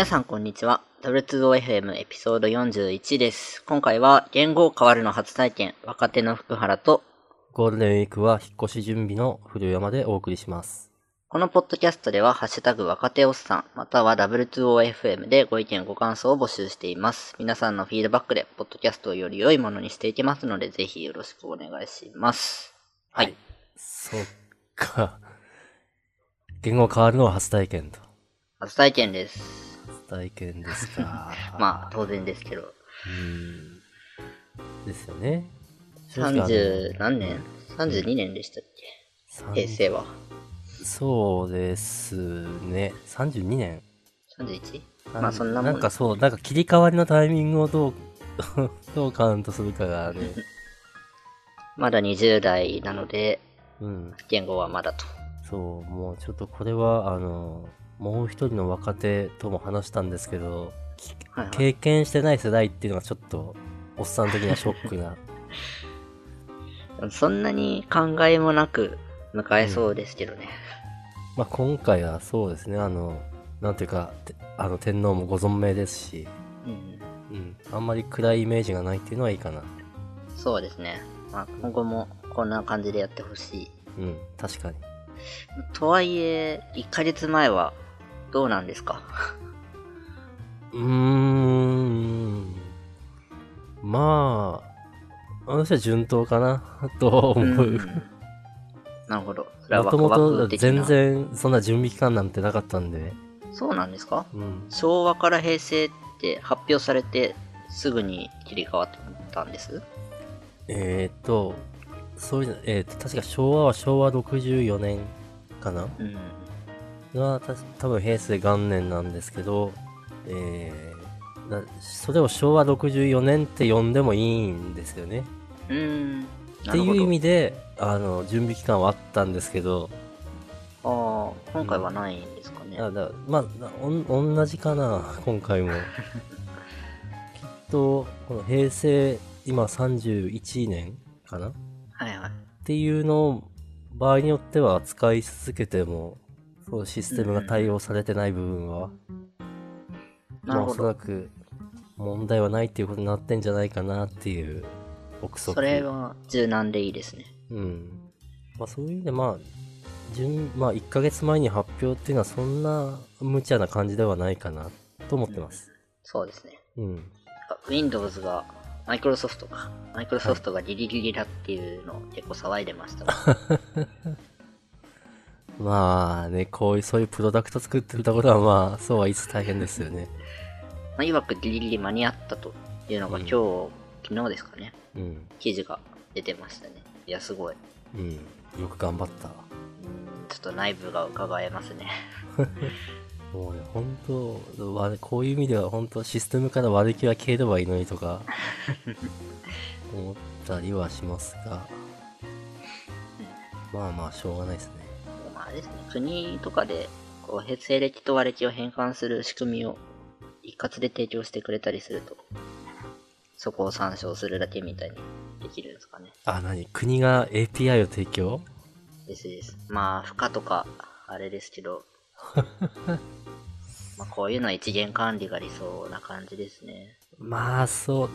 皆さんこんにちは。W2OFM エピソード41です。今回は言語変わるの初体験、若手の福原と、ゴールデンウィークは引っ越し準備の古山でお送りします。このポッドキャストでは、ハッシュタグ若手おっさん、または W2OFM でご意見ご感想を募集しています。皆さんのフィードバックで、ポッドキャストをより良いものにしていきますので、ぜひよろしくお願いします。はい。そっか。言語変わるのは初体験と。初体験です。初体験ですか？まあ、当然ですけど。うーん。ですよね。正直あの30何年 ?32 年でしたっけ？平成は。そうですね。32年 31? まあそんなもん。なんかそう、なんか切り替わりのタイミングをどう、どうカウントするかがね。まだ20代なので、うん。言語はまだと。そう、もうちょっとこれは、あの、もう一人の若手とも話したんですけど、きはいはい経験してない世代っていうのがちょっと、おっさん的なショックな。そんなに考えもなく迎えそうですけどね。まあ今回はそうですね、あの、なんていうか、てあの、天皇もご存命ですし、うん、うん、あんまり暗いイメージがないっていうのはいいかな。そうですね。まあ、今後もこんな感じでやってほしい。うん、確かに。とはいえ、1ヶ月前はどうなんですか？うーん、まあ、私は順当かな、と思う。んなるほど。もともと全然そんな準備期間なんてなかったんで、そうなんですか？うん。昭和から平成って発表されてすぐに切り替わったんです？えー、っと、そういうの、えー、っと、確か昭和は昭和64年かなうん。が、た多分平成元年なんですけど、えー、なそれを昭和64年って呼んでもいいんですよね。うーん。っていう意味で、あの、準備期間はあったんですけど、ああ、今回はないんですかね。あだまあ、なおん同じかな、今回も。きっと、この平成、今31年かな？っはいはい。ていうのを、場合によっては使い続けても、そうシステムが対応されてない部分は、まあお。そらく問題はないっていうことになってんじゃないかなっていう憶測。それは柔軟でいいですね。うん。まあそういう意味で、まあ、順、まあ1ヶ月前に発表っていうのはそんな無茶な感じではないかなと思ってます。そうですね。うん。Windows が、マイクロソフトか。マイクロソフトがギリギリだっていうのを結構騒いでましたもん。まあね、こういう、そういうプロダクト作ってるところはまあ、そうは言いつつ大変ですよね。まあ、いわくギリギリ間に合ったというのが今日、昨日ですかね。うん。記事が出てましたね。いや、すごい。うん。よく頑張った。うんちょっと内部が伺えますね。もうね、本当わこういう意味では本当システムから悪気は消えればいいのにとか、思ったりはしますが、まあまあ、しょうがないですね。まあ、あれですね。国とかで、こう、西暦と和暦を変換する仕組みを一括で提供してくれたりすると、そこを参照するだけみたいにできるんですかね。あ、何？国が API を提供？ですです。まあ、負荷とか、あれですけど、まあ、こういうのは一元管理が理想な感じですね。まあ、そう。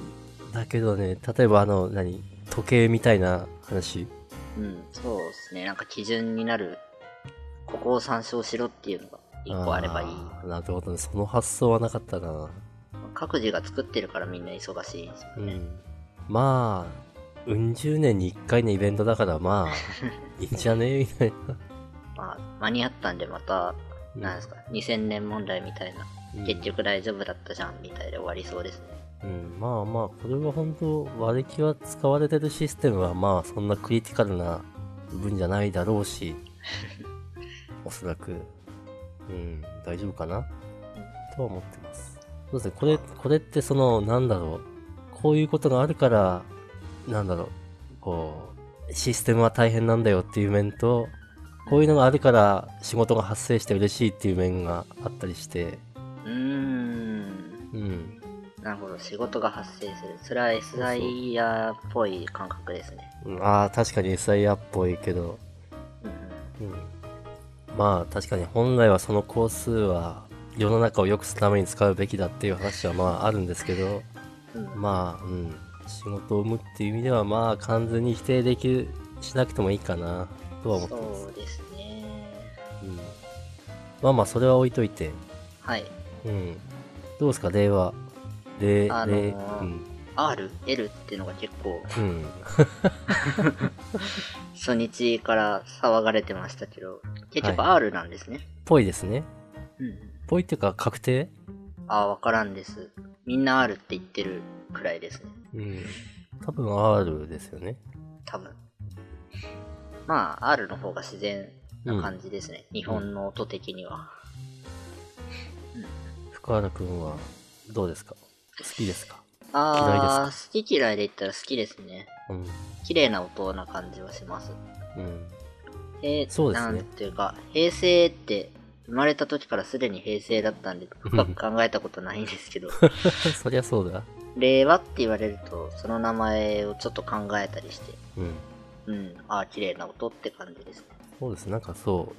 だけどね、例えばあの、何？時計みたいな話。うん、そうですね。なんか基準になる、ここを参照しろっていうのが一個あればいい。なるほどね。その発想はなかったな。各自が作ってるからみんな忙しいんですよね。うん。まあ、うん十年に一回のイベントだから、まあ、いいんじゃね？みたいな。まあ、間に合ったんでまた、うんなんですか、2000年問題みたいな、うん結局大丈夫だったじゃんみたいで終わりそうですね。うん、まあまあ、これは本当、割り気は使われてるシステムは、まあ、そんなクリティカルな部分じゃないだろうし、おそらく、うん、大丈夫かな？とは思ってます。そうですね、これ、これってその、なんだろう、こういうことがあるから、なんだろう、こう、システムは大変なんだよっていう面と、こういうのがあるから仕事が発生して嬉しいっていう面があったりして、うーん。うん、なるほど、仕事が発生する。それは SIR っぽい感覚ですね。うん。ああ、確かに SIR っぽいけど、うんうん。うん、まあ確かに本来はその工数は世の中を良くするために使うべきだっていう話はまああるんですけど、うんまあ、うん。仕事を生むっていう意味では、まあ、完全に否定できる、しなくてもいいかな、とは思ってます。そうですね。うん。まあまあ、それは置いといて。はい。うん。どうですか、令和。令、あのー令、うん。R、L っていうのが結構うん。初日から騒がれてましたけど、結局は R なんですね。ぽいですね。うん。ぽいっていうか、確定？ああ、わからんです。みんな R って言ってるくらいですね。うん。多分 R ですよね。多分。まあ、R の方が自然な感じですね。日本の音的には。福原くんは、どうですか？好きですか？ああ、好き嫌いで言ったら好きですね。うん。綺麗な音な感じはします。うん。えそうですねなんていうか、平成って、生まれた時からすでに平成だったんで、深く考えたことないんですけど、そりゃそうだ。令和って言われると、その名前をちょっと考えたりして、うん。うん、ああ、綺麗な音って感じですね。そうです。なんかそ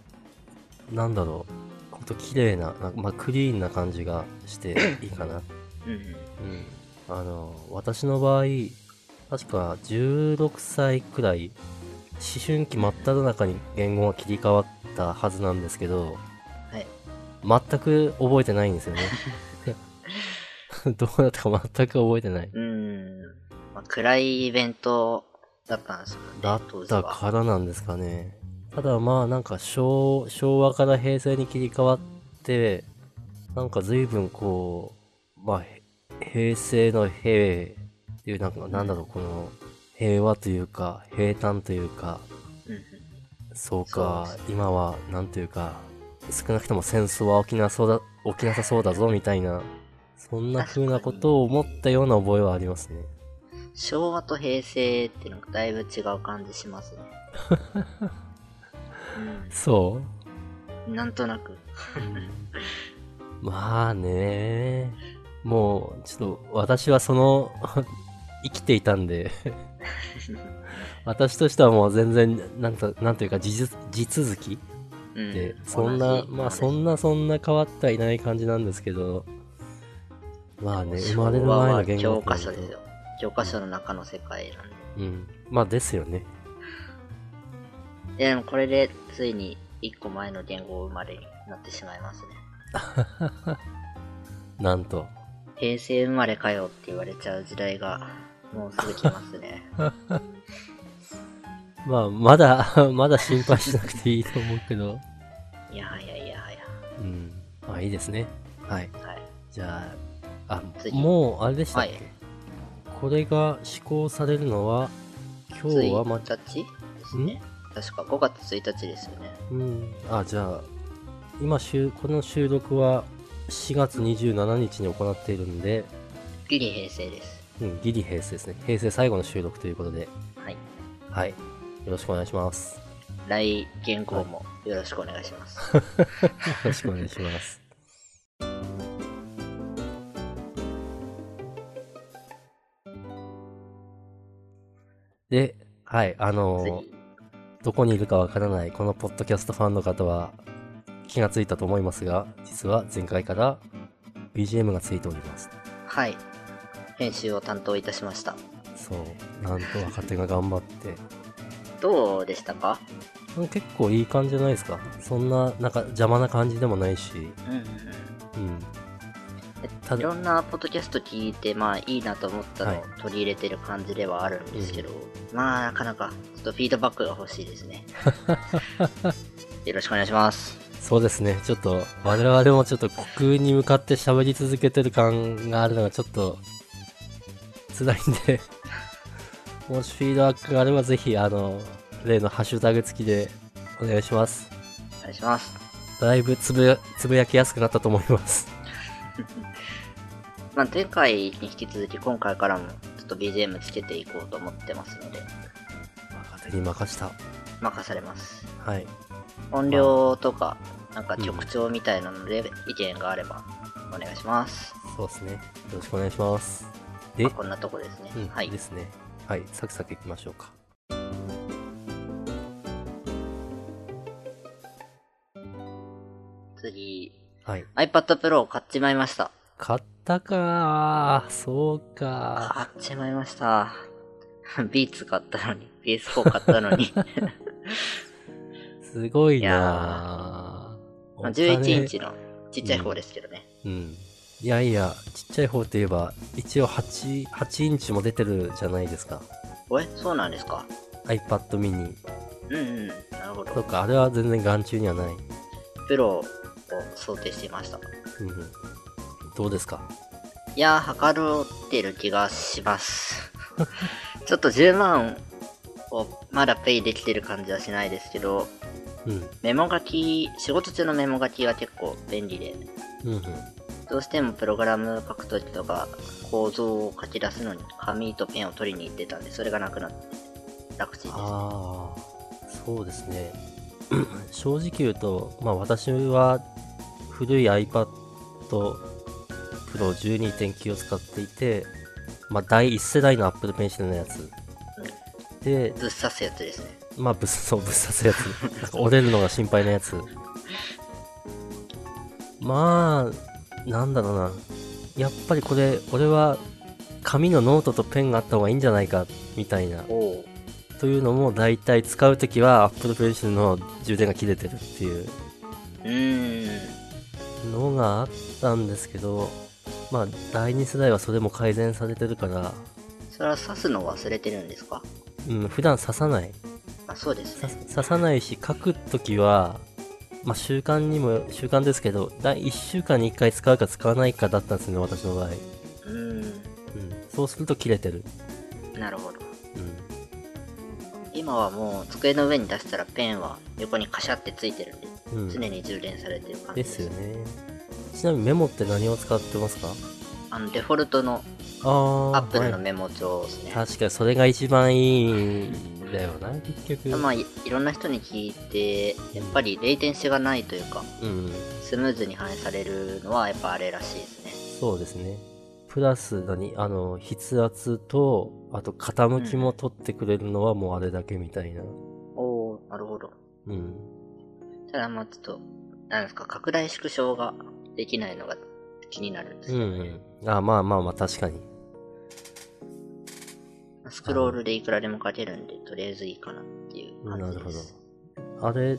う、なんだろう。ほんと綺麗な、まあ、クリーンな感じがしていいかな。うんうん。うん。あの、私の場合、確か16歳くらい、思春期真っ只中に言語が切り替わったはずなんですけど、はい。全く覚えてないんですよね。どうだったか全く覚えてない。うん。まあ、暗いイベントだったんですよね。だった。からなんですかね。ただまあなんか昭昭和から平成に切り替わって、なんか随分こう、まあへ平成の平っていうなんかなんだろう、この平和というか平坦というか、そうかそう、今はなんというか、少なくとも戦争は起きなそうだ、起きなさそうだぞみたいな、そんな風なことを思ったような覚えはありますね。昭和と平成っていうのがだいぶ違う感じしますね。そう？ん。なんとなく。う、まあねもう、ちょっと私はその、生きていたんで、私としてはもう全然、なんと、なんというか、地続地続きうん。で、そんな、まあそんなそんな変わってはいない感じなんですけど、まあね、生まれる前の言語教科書ですよ。教科書の中の世界なんで。うん。まあですよね。いやでもこれでついに一個前の言語生まれになってしまいますね。なんと。平成生まれかよって言われちゃう時代がもうすぐ来ますね。まあ、まだ、まだ心配しなくていいと思うけど。いやはやいやはや。うん。まあいいですね。はい。はい。じゃあ、あ、次もう、あれでしたっけ、はいこれが施行されるのは、今日はま、1日ですね。確か5月1日ですよね。うん。あ、じゃあ、今週、この収録は4月27日に行っているんで、ギリ平成です。うん、ギリ平成ですね。平成最後の収録ということで、はい。はい。よろしくお願いします。来言語もよろしくお願いします。よろしくお願いします。で、はい、あのー次。どこにいるかわからないこのポッドキャストファンの方は気がついたと思いますが、実は前回から BGM がついております。はい。編集を担当いたしました。そう、なんと若手が頑張って。どうでしたか？うん結構いい感じじゃないですか。そんな、なんか邪魔な感じでもないし、うんうんいろんなポッドキャスト聞いて、まあいいなと思ったのはいを取り入れてる感じではあるんですけど、まあなかなかちょっとフィードバックが欲しいですね。よろしくお願いします。そうですね。ちょっと、我々もちょっと虚空に向かって喋り続けてる感があるのがちょっと、辛いんで、もしフィードバックがあればぜひ、あの、例のハッシュタグ付きでお願いします。お願いします。だいぶつぶや、つぶやきやすくなったと思います。まあ前回に引き続き今回からもちょっと BGM つけていこうと思ってますので、若手に任した。任されます。はい。音量とか、なんか曲調みたいなので意見があればお願いします。そうですね。よろしくお願いします。でまあ、こんなとこですね。うん、はいで。すね。はい。サクサクいきましょうか。次、はい。iPad Pro を買っちまいました。買ったかー。そうか買っちまいました。ビーツ買ったのに、PS4 買ったのに。ー。すごいな11インチのちっちゃい方ですけどね。うん。いやいや、ちっちゃい方といえば、一応8、8インチも出てるじゃないですか。おえそうなんですか？iPad mini。うんうん。なるほど。とか、あれは全然眼中にはない。プロを想定していました。うんうん。どうですか？いやー、測ってる気がします。ちょっと10万をまだペイできてる感じはしないですけど、うん。メモ書き、仕事中のメモ書きは結構便利で、うんうん。どうしてもプログラム書くときとか構造を書き出すのに紙とペンを取りに行ってたんで、それがなくなって楽ちんです。ああ、そうですね。正直言うと、まあ私は古い iPad Pro 12.9を使っていて、まあ第1世代の Apple Pencil のやつ。で、ぶっ刺すやつですね。まあぶっ、そう、ぶっ刺すやつ。なんか折れるのが心配なやつ。まあ、なんだろうな。やっぱりこれ、俺は紙のノートとペンがあった方がいいんじゃないか、みたいな。というのも大体使うときは Apple Pencil の充電が切れてるっていううーん。のがあったんですけど、まあ第2世代はそれも改善されてるから、それは刺すの忘れてるんですか？うん、普段刺さない。あ、そうですさね。刺さないし、書くときは、まあ習慣にも、習慣ですけど、第1週間に1回使うか使わないかだったんですね、私の場合。うーん。うん。そうすると切れてる。なるほど。うん。今はもう机の上に出したらペンは横にカシャってついてるんで、うん常に充電されてる感じでです。すよね。ちなみにメモって何を使ってますか？あの、デフォルトの。アップルのはいメモ帳ですね。確かにそれが一番いいんだよな、結局。まあい、いろんな人に聞いて、やっぱりレイテンシがないというか、うん。スムーズに反映されるのはやっぱあれらしいですね。そうですね。プラス何あの、筆圧と、あと傾きも取ってくれるのはもうあれだけみたいな。おー、なるほど。うん。ただまあちょっと、なんですか、拡大縮小ができないのが気になるんですうんよね。うん。あ、まあまあまあ確かに。スクロールでいくらでも書けるんで、とりあえずいいかなっていうなるほど感じです。。あれ、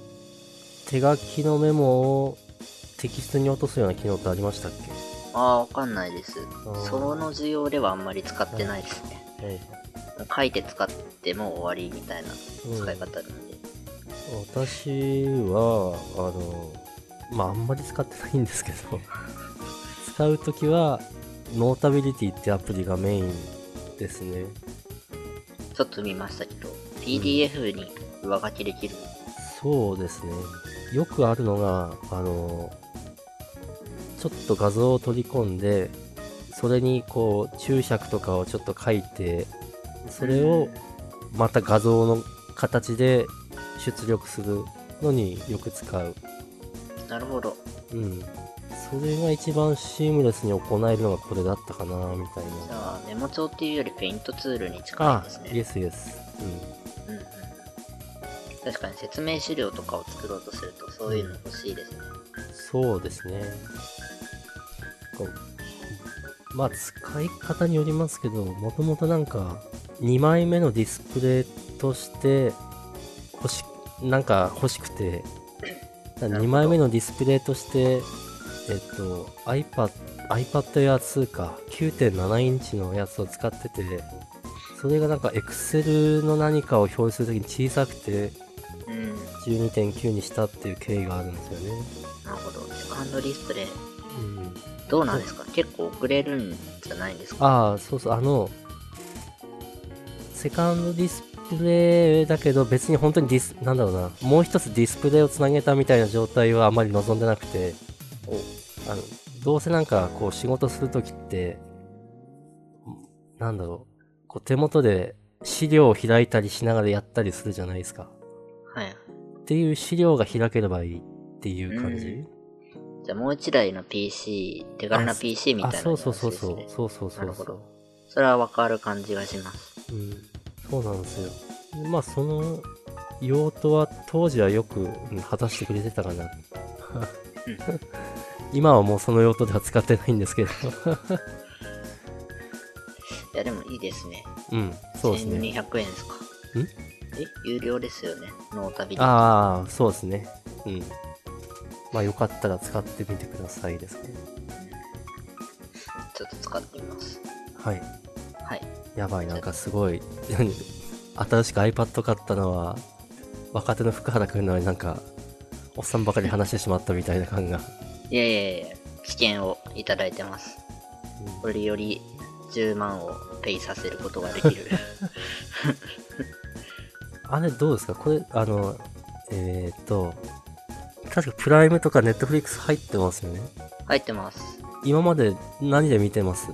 手書きのメモをテキストに落とすような機能ってありましたっけ？ああ、わかんないです。その需要ではあんまり使ってないですね。はい。書いて使っても終わりみたいな使い方なんで。私は、あの、まああんまり使ってないんですけど、使うときは、ノータビリティってアプリがメインですね。ちょっと見ましたけど、PDF に上書きできる？そうですね。よくあるのが、あの、ちょっと画像を取り込んで、それにこう注釈とかをちょっと書いて、それをまた画像の形で出力するのによく使う。なるほど。うん。それが一番シームレスに行えるのがこれだったかな、みたいじな。ゃあ、メモ帳っていうよりペイントツールに近いあです、ね。イエスイエス。うんうんうん確かに説明資料とかを作ろうとするとそういうの欲しいですね。うん。そうですね。まあ、使い方によりますけど、もともとなんか、2枚目のディスプレイとして、欲し、なんか欲しくて、ほど2枚目のディスプレイとして、えっと、iPad、iPad Air 2か、9.7インチのやつを使ってて、それがなんか Excel の何かを表示するときに小さくて、うん。12.9にしたっていう経緯があるんですよね。なるほど。セカンドディスプレイ、うん。どうなんですか？結構遅れるんじゃないんですか？ああ、そうそう、あの、セカンドディスプレイだけど別に本当にディス、なんだろうな、もう一つディスプレイをつなげたみたいな状態はあまり望んでなくて、あの、どうせなんかこう仕事するときって、なんだろう、こう手元で資料を開いたりしながらやったりするじゃないですか。はい。っていう資料が開ければいいっていう感じ、じゃあもう一台の PC、手軽な PC みたいあ、なそうそうそうそう。そうそうそうそうなるほど。それはわかる感じがします。うん、そうなんですよ。でまあ、その用途は当時はよく、うん果たしてくれてたかな。今はもうその用途では使ってないんですけど。いや、でもいいですね。うん、そうですね。1200円ですか。ん？え？有料ですよね。ノータビ。ああ、そうですね。うん。まあよかったら使ってみてくださいですね。ちょっと使ってみます。はい。はい。やばい、なんかすごい、何 新しく iPad 買ったのは、若手の福原くんなのになんか、おっさんばかり話してしまったみたいな感が。いやいやいや、危険をいただいてます。これより10万をペイさせることができる。あれどうですか？これ、あの、えーっと、確かプライムとかネットフリックス入ってますよね。入ってます。今まで何で見てます？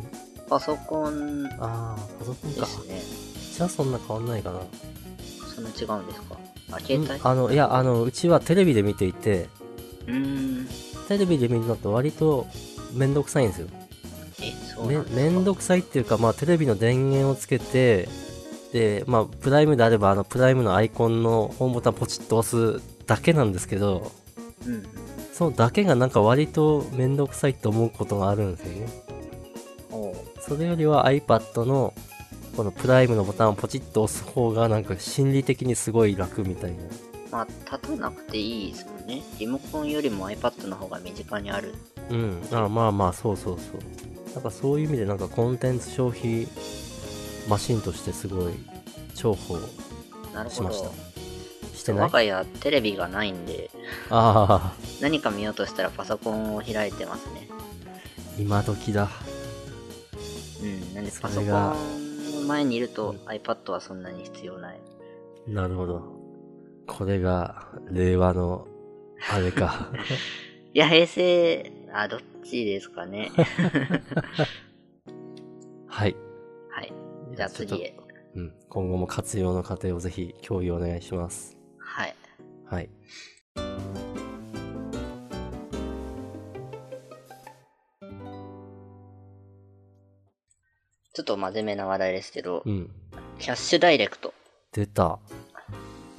パソコンああ、パソコンか。ですね。じゃあそんな変わんないかな。そんな違うんですか？あ、携帯うんあの、いや、あの、うちはテレビで見ていて、うーん。テレビで見るのと割とめんどくさいんですよ。え、そうくさいっていうか、まあ、テレビの電源をつけて、で、まあ、プライムであれば、あの、プライムのアイコンのホームボタンポチッと押すだけなんですけど、うん。そのだけがなんか割とめんどくさいと思うことがあるんですよね。それよりは iPad のこのプライムのボタンをポチッと押す方がなんか心理的にすごい楽みたいな。まあ、立たなくていいですもんね。リモコンよりも iPad の方が身近にある。うん。あまあまあ、そうそうそう。なんかそういう意味でなんかコンテンツ消費マシンとしてすごい重宝なるほどしました。。してない？我が家テレビがないんで、ああ、何か見ようとしたらパソコンを開いてますね。今時だ。うん。なんでそパソコれがンの前にいると iPad はそんなに必要ない。なるほど。これが令和のあれか。いや、平成、あ、どっちですかね。はい。はい。じゃあ次へ。うん。今後も活用の過程をぜひ共有お願いします。はい。はい。ちょっと真面目な話題ですけどう、ん。キャッシュダイレクト。出た。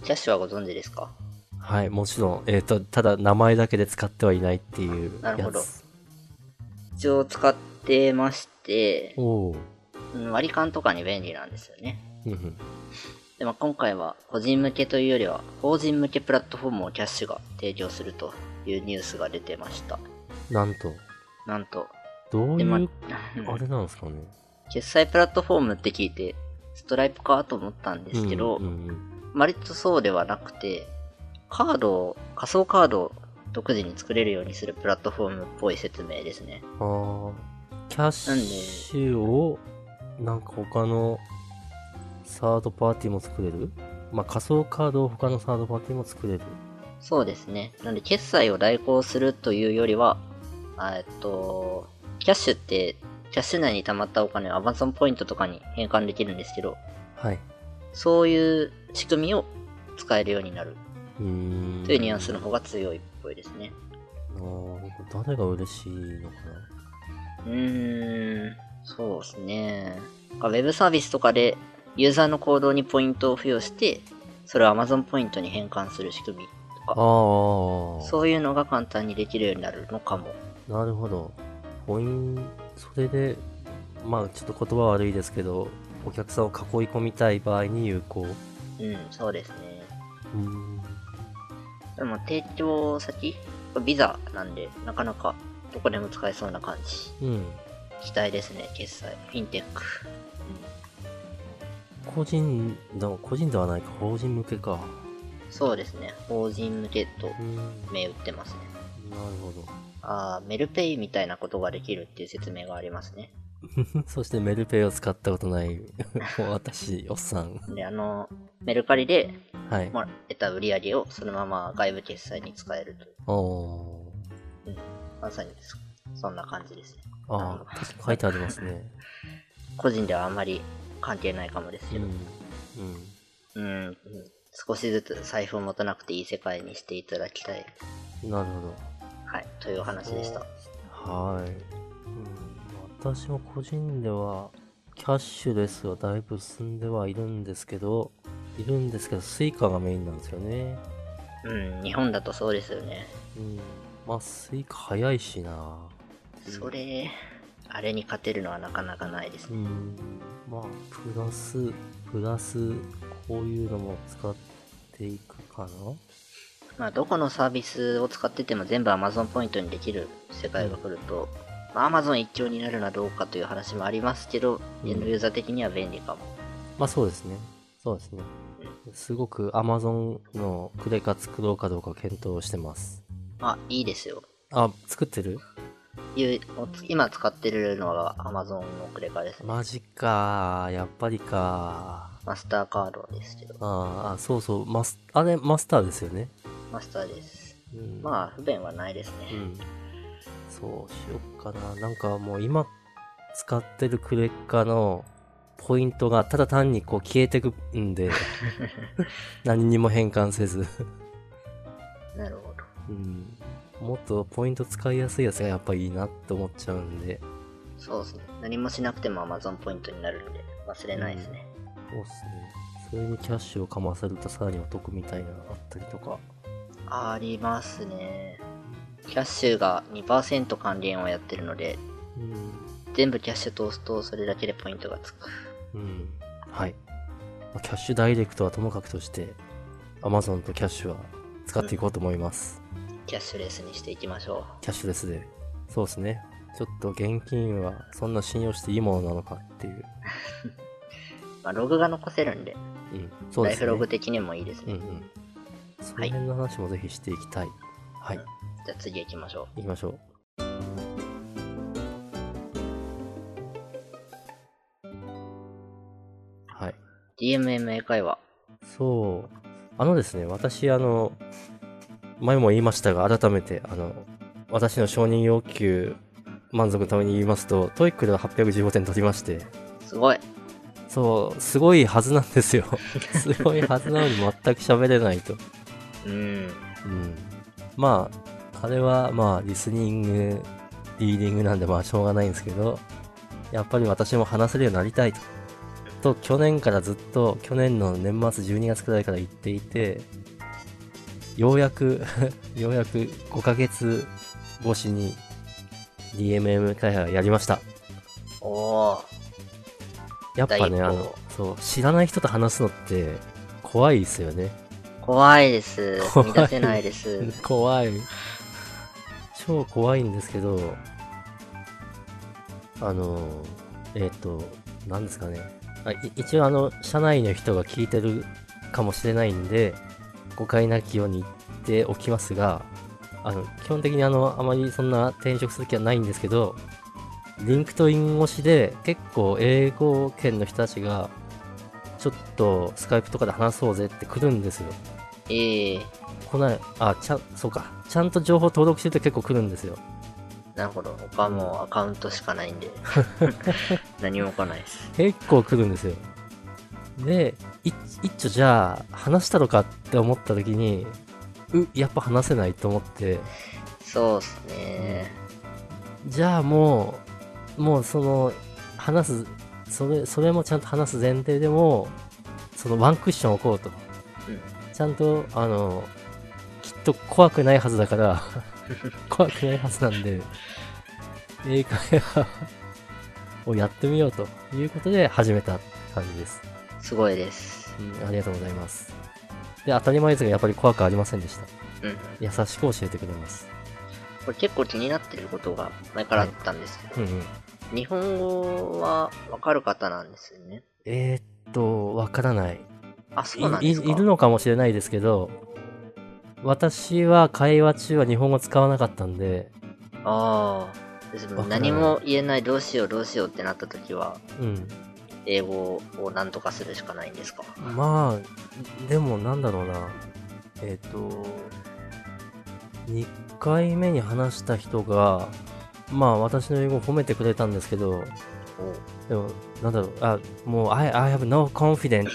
キャッシュはご存知ですか？はい、もちろん。えっ、と、ただ名前だけで使ってはいないっていうやつ。なるほど一応使ってまして。うん割り勘とかに便利なんですよね。でも今回は個人向けというよりは法人向けプラットフォームをキャッシュが提供するというニュースが出てました。なんと、なんと、どういう、うんあれなんですかね。決済プラットフォームって聞いて、ストライプかと思ったんですけど、うんうん割とそうではなくて、カードを、仮想カードを独自に作れるようにするプラットフォームっぽい説明ですね。うん、ああ、キャッシュを、なんか他のサードパーティーも作れる？まあ仮想カードを他のサードパーティーも作れる。そうですね。なんで、決済を代行するというよりは、あえっと、キャッシュって、キャッシュ内に溜まったお金を Amazon ポイントとかに変換できるんですけど、はい。そういう仕組みを使えるようになる。というニュアンスの方が強いっぽいですね。なるほど誰が嬉しいのかうーん、そうですね。ウェブサービスとかでユーザーの行動にポイントを付与して、それを Amazon ポイントに変換する仕組みとな。か、ああ。そういうのが簡単にできるようになるのかも。なるほど。ポインそれで、まあちょっと言葉悪いですけど、お客さんを囲い込みたい場合に有効。うん、そうですね。うーん。でも提供先？ビザなんで、なかなかどこでも使えそうな感じ。うん。期待ですね、決済。フィンテック。個人、でも個人ではないか、法人向けか。そうですね、法人向けと。銘打ってますね。なるほど。あーメルペイみたいなことができるっていう説明がありますね。そしてメルペイを使ったことない私、おっさん。で、あの、メルカリではい。得た売り上げをそのまま外部決済に使えるという。おー。うん。まさにそそんな感じですね。ああ、確かに書いてありますね。個人ではあんまり関係ないかもですけど。うん。うん。うん、うん少しずつ財布を持たなくていい世界にしていただきたい。なるほど。はい、というお話でした。はい、うん。私も個人では、キャッシュレスはだいぶ進んではいるんですけど、いるんですけど、スイカがメインなんですよね。うん、日本だとそうですよね。うん。まあ、スイカ早いしな。それ、あれに勝てるのはなかなかないですね。うん。まあ、プラス、プラス、こういうのも使っていくかなまあ、どこのサービスを使ってても全部 Amazon ポイントにできる世界が来ると、まあ、Amazon 一強になるのはどうかという話もありますけど、うんエンドユーザー的には便利かも。まあそうですね。そうですね。すごく Amazon のクレカ作ろうかどうか検討してます。あ、いいですよ。あ、作ってる？今使ってるのが Amazon のクレカですね。マジかやっぱりかマスターカードですけど。あーあ、そうそう、マス、あれ、マスターですよね。マスターです。うん。まあ、不便はないですね。うん。そうしよっかな。なんかもう今使ってるクレカのポイントがただ単にこう消えてくんで、何にも変換せず。なるほど。うん。もっとポイント使いやすいやつがやっぱいいなって思っちゃうんで。そうですね。何もしなくても Amazon ポイントになるんで、忘れないですね。そうっすね。それにキャッシュをかませるとさらにお得みたいなのがあったりとか。ありますね。キャッシュが2%還元をやってるので、うん。全部キャッシュ通すとそれだけでポイントがつく。うん。はい。まあキャッシュダイレクトはともかくとして、Amazon とキャッシュは使っていこうと思います。キャッシュレスにしていきましょキャッシュレスで。そうですね。ちょっと現金はそんな信用していいものなのかっていう。う。まあ、ログが残せるんで、うん。そうですね。ライフログ的にもいいですね。うんうん。その辺の話もぜひしていきたい。はい。じゃあ次行きましょ行きましょう。はい。う。DMM 英会話。そう。あのですね、私、あの、前も言いましたが、改めて、あの、私の承認欲求、満足のために言いますと、 TOEIC では815点取りまして、すごい。そう、すごいはずなんですよ。すごいはずなのに全く喋れないと。うん。うん。まあ、あれは、まあ、リスニング、リーディングなんで、まあ、しょうがないんですけど、やっぱり私も話せるようになりたいと。と、去年からずっと、去年の年末12月くらいから言っていて、ようやく、ようやく5ヶ月越しに DMM 開発やりました。おー。やっぱね、あの、そう、知らない人と話すのって怖いですよね。怖いです。怖い踏み出せないです。怖い。超怖いんですけど、あの、えっ、と、なんですかね。あい一応あの、社内の人が聞いてるかもしれないんで、誤解なきように言っておきますが、あの、基本的にあの、あまりそんな転職する気はないんですけど、LinkedIn 越しで結構英語圏の人たちが、ちょっとスカイプとかで話そうぜって来るんですよ。ええこない、あ、ちゃん、そうか。ちゃんと情報登録してると結構来るんですよ。なるほど。他もうアカウントしかないんで。何も来ないです。結構来るんですよ。で、いっちょじゃあ、話したのかって思った時に、う、やっぱ話せないと思って、そうっすね。じゃあもう、もうその、話す、それ、それもちゃんと話す前提でも、そのワンクッション置こうと。うん。ちゃんと、あの、きっと怖くないはずだから、怖くないはずなんで、英会話をやってみようということで始めた感じです。すごいです。うん、ありがとうございます。で、当たり前ですが、やっぱり怖くありませんでした。うん。優しく教えてくれます。これ結構気になってることが前からあったんですけど、うんうん。日本語はわかる方なんですよね。えー、っと、わからない。あ、そうなんですか？いるのかもしれないですけど、私は会話中は日本語使わなかったんで、ああ。ですも何も言えない、どうしようどうしようってなった時は、うん。英語を何とかするしかないんですか？まあ、でもなんだろうな。えっ、と、2回目に話した人が、まあ私の英語を褒めてくれたんですけど、でも、なんだろう、あ、もう、I, I have no confidence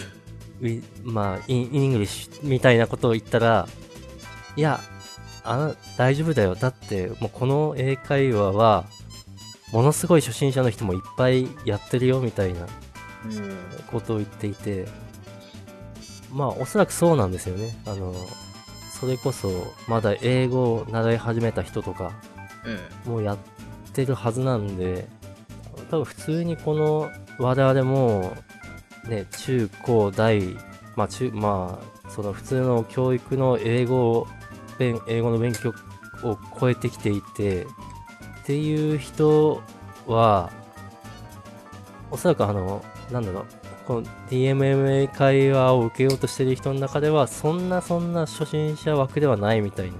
まあ、in English みたいなことを言ったら、いや、あな、大丈夫だよ。だって、もうこの英会話は、ものすごい初心者の人もいっぱいやってるよ、みたいなうん。ことを言っていて、まあ、おそらくそうなんですよね。あの、それこそまだ英語を習い始めた人とかうん。もうやってるはずなんで多分普通にこの我々もね中高大まあ中まあその普通の教育の英語を勉英語の勉強を超えてきていてっていう人はおそらくあのなんだろうこの DMMA 会話を受けようとしてる人の中ではそんなそんな初心者枠ではないみたいな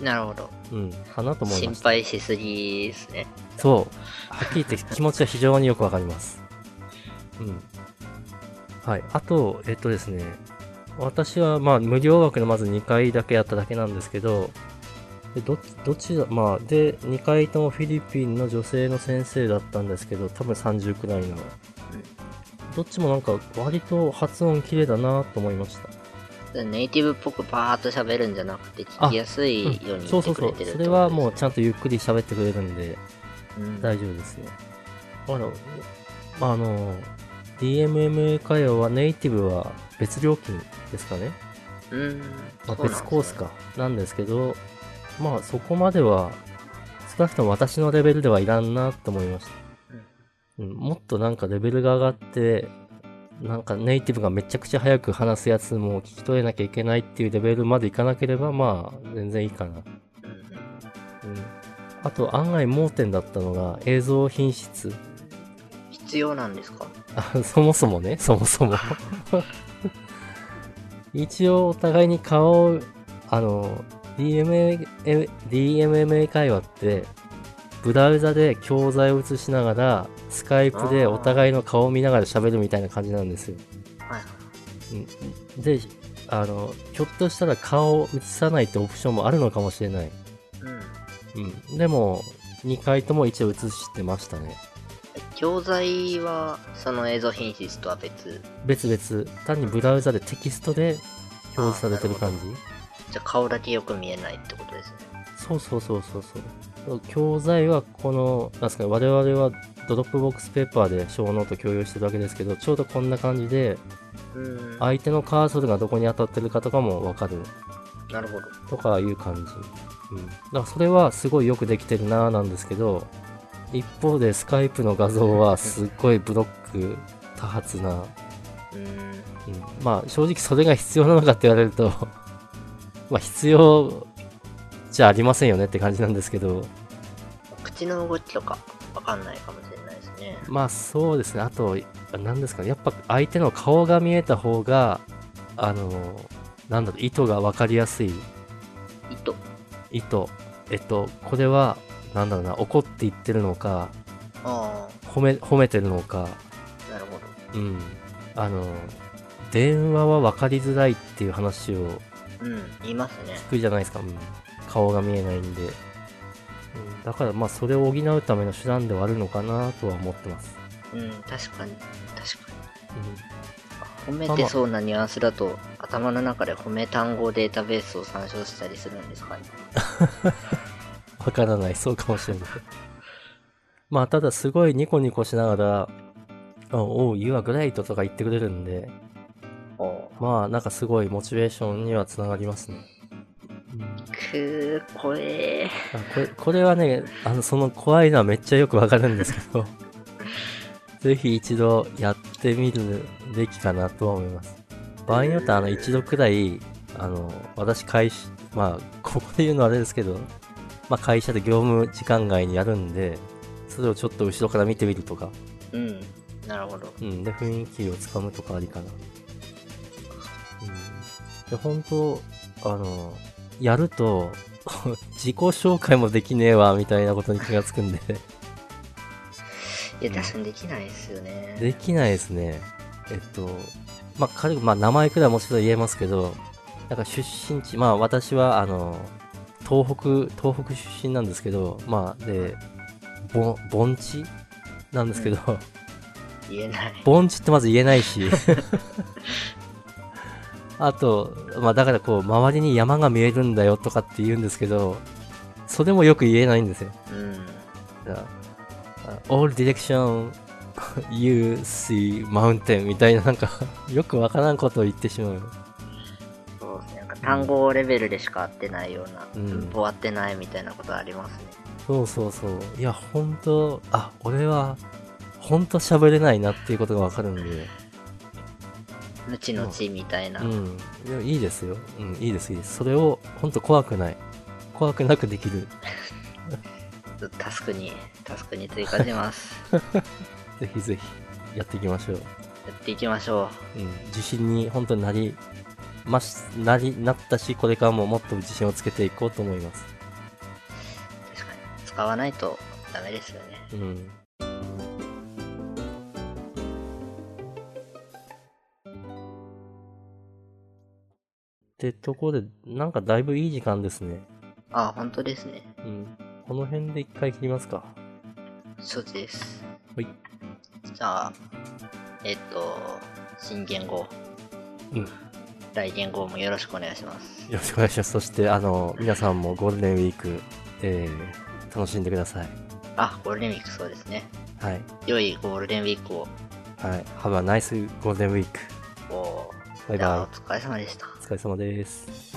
なるほど。うんかなと思い心ました配しすぎですね。そう。はっきり言って気持ちは非常によくわかります。うん。はい。あと、えっとですね、私はまあ無料枠のまず2回だけやっただけなんですけど、でどどっちだ、まあ、で、2回ともフィリピンの女性の先生だったんですけど、多分30くらいの。どっちもなんか割と発音綺麗だなと思いました。ネイティブっぽくバーっと喋るんじゃなくて、聞きやすいようにそうそうそう言ってくれてる。それはもうちゃんとゆっくり喋ってくれるんで、うん、大丈夫ですよ。あの、まあ、あの、DMM 会話はネイティブは別料金ですかね？うん。まあ、別コースか。なんですけど、まあそこまでは、少なくとも私のレベルではいらんなと思いました。うん、もっとなんかレベルが上がって、なんかネイティブがめちゃくちゃ早く話すやつも聞き取れなきゃいけないっていうレベルまでいかなければ、まあ全然いいかな。うん。あと案外盲点だったのが映像品質。必要なんですか？あ そもそもね、そもそも。一応お互いに顔を、あの、DMA、え DMMA 会話って、ブラウザで教材を映しながら、スカイプでお互いの顔を見ながら喋るみたいな感じなんですよ。で、あの、ひょっとしたら顔を映さないってオプションもあるのかもしれない。うん。うん。でも、2回とも一応映してましたね。教材は、その映像品質とは別？別々、単にブラウザでテキストで表示されてる感じじゃあ顔だけよく見えないってことですね。そうそうそうそうそう。教材はこの、なんですかね、我々は Dropbox Paper でショーノート共有してるわけですけど、ちょうどこんな感じで、うん。相手のカーソルがどこに当たってるかとかもわかるなるほど。とかいう感じ。うん。だからそれはすごいよくできてるなぁなんですけど、一方でスカイプの画像はすっごいブロック多発な、うん。うん、まあ正直それが必要なのかって言われると まあ必要じゃありませんよねって感じなんですけど口の動きとか、わかんないかもしれないですね。まあそうですねあと何ですかねやっぱ相手の顔が見えた方があのなんだろう意図が分かりやすい糸。意図えっとこれはなんだろうな怒って言ってるのかあ褒め褒めてるのかあ、なるほど。うんあの電話は分かりづらいっていう話をうん、言いますね。低いじゃないですか、うん、顔が見えないんで、うん、だからまあそれを補うための手段ではあるのかなとは思ってます、うん、確かに。確かに。う褒めてそうなニュアンスだと、頭の中で褒め単語データベースを参照したりするんですかね。ん、わからない。そうかもしれない。まあただすごいニコニコしながら「おう You are great」とか言ってくれるんでまあなんかすごいモチベーションにはつながりますね、うんくー、怖え。あこれこれはねあのその怖いのはめっちゃよくわかるんですけど ぜひ一度やってみるべきかなとは思います。場合によってはあの一度くらいあの私会社まあここで言うのはあれですけど、まあ、会社で業務時間外にやるんでそれをちょっと後ろから見てみるとか、うん、なるほど。うん、で雰囲気をつかむとかありかな、うん、で本当あのやると 自己紹介もできねえわみたいなことに気がつくんでいや、確かにできないですよね。できないですね。えっと、まあ、軽く、まあ、名前くらいはもちろん言えますけど、なんか出身地、まあ、私は、あの、東北、東北出身なんですけど、まあ、で、ぼ盆地？なんですけど、言えない。盆地ってまず言えないし、あと、まあ、だからこう、周りに山が見えるんだよとかって言うんですけど、それもよく言えないんですよ。うん。all direction you see mountain みたいななんかよくわからんことを言ってしまう。単語レベルでしか合ってないような、うん文法合ってないみたいなことありますね。そうそうそう。いや、ほんと、あ、俺は、ほんと喋れないなっていうことがわかるんで。無知の知みたいな。うん。いや、いいですよ。うん、いいです、いいです。それを、ほんと怖くない。怖くなくできる。タスクに、タスクに追加します。ぜひぜひ、やっていきましょう。やっていきましょうん。自信に本当になり、まし、なり、なったし、これからももっと自信をつけていこうと思います。う。確かに。使わないとダメですよね。うん。ってところで、なんかだいぶいい時間ですね。あ、本当ですね。うん。この辺で一回切りますか。承知です。はい。じゃあ、えっと、新言語、うん。よ来言語もよろしくお願いします。ろしくお願いします。そして、あの、皆さんもゴールデンウィーク、えー、楽しんでください。あ、ゴールデンウィークそうですね。はい。良いゴールデンウィークを。はい。Have a nice ゴールデンウィーク。おバイバイお疲れ様でした。お疲れ様です。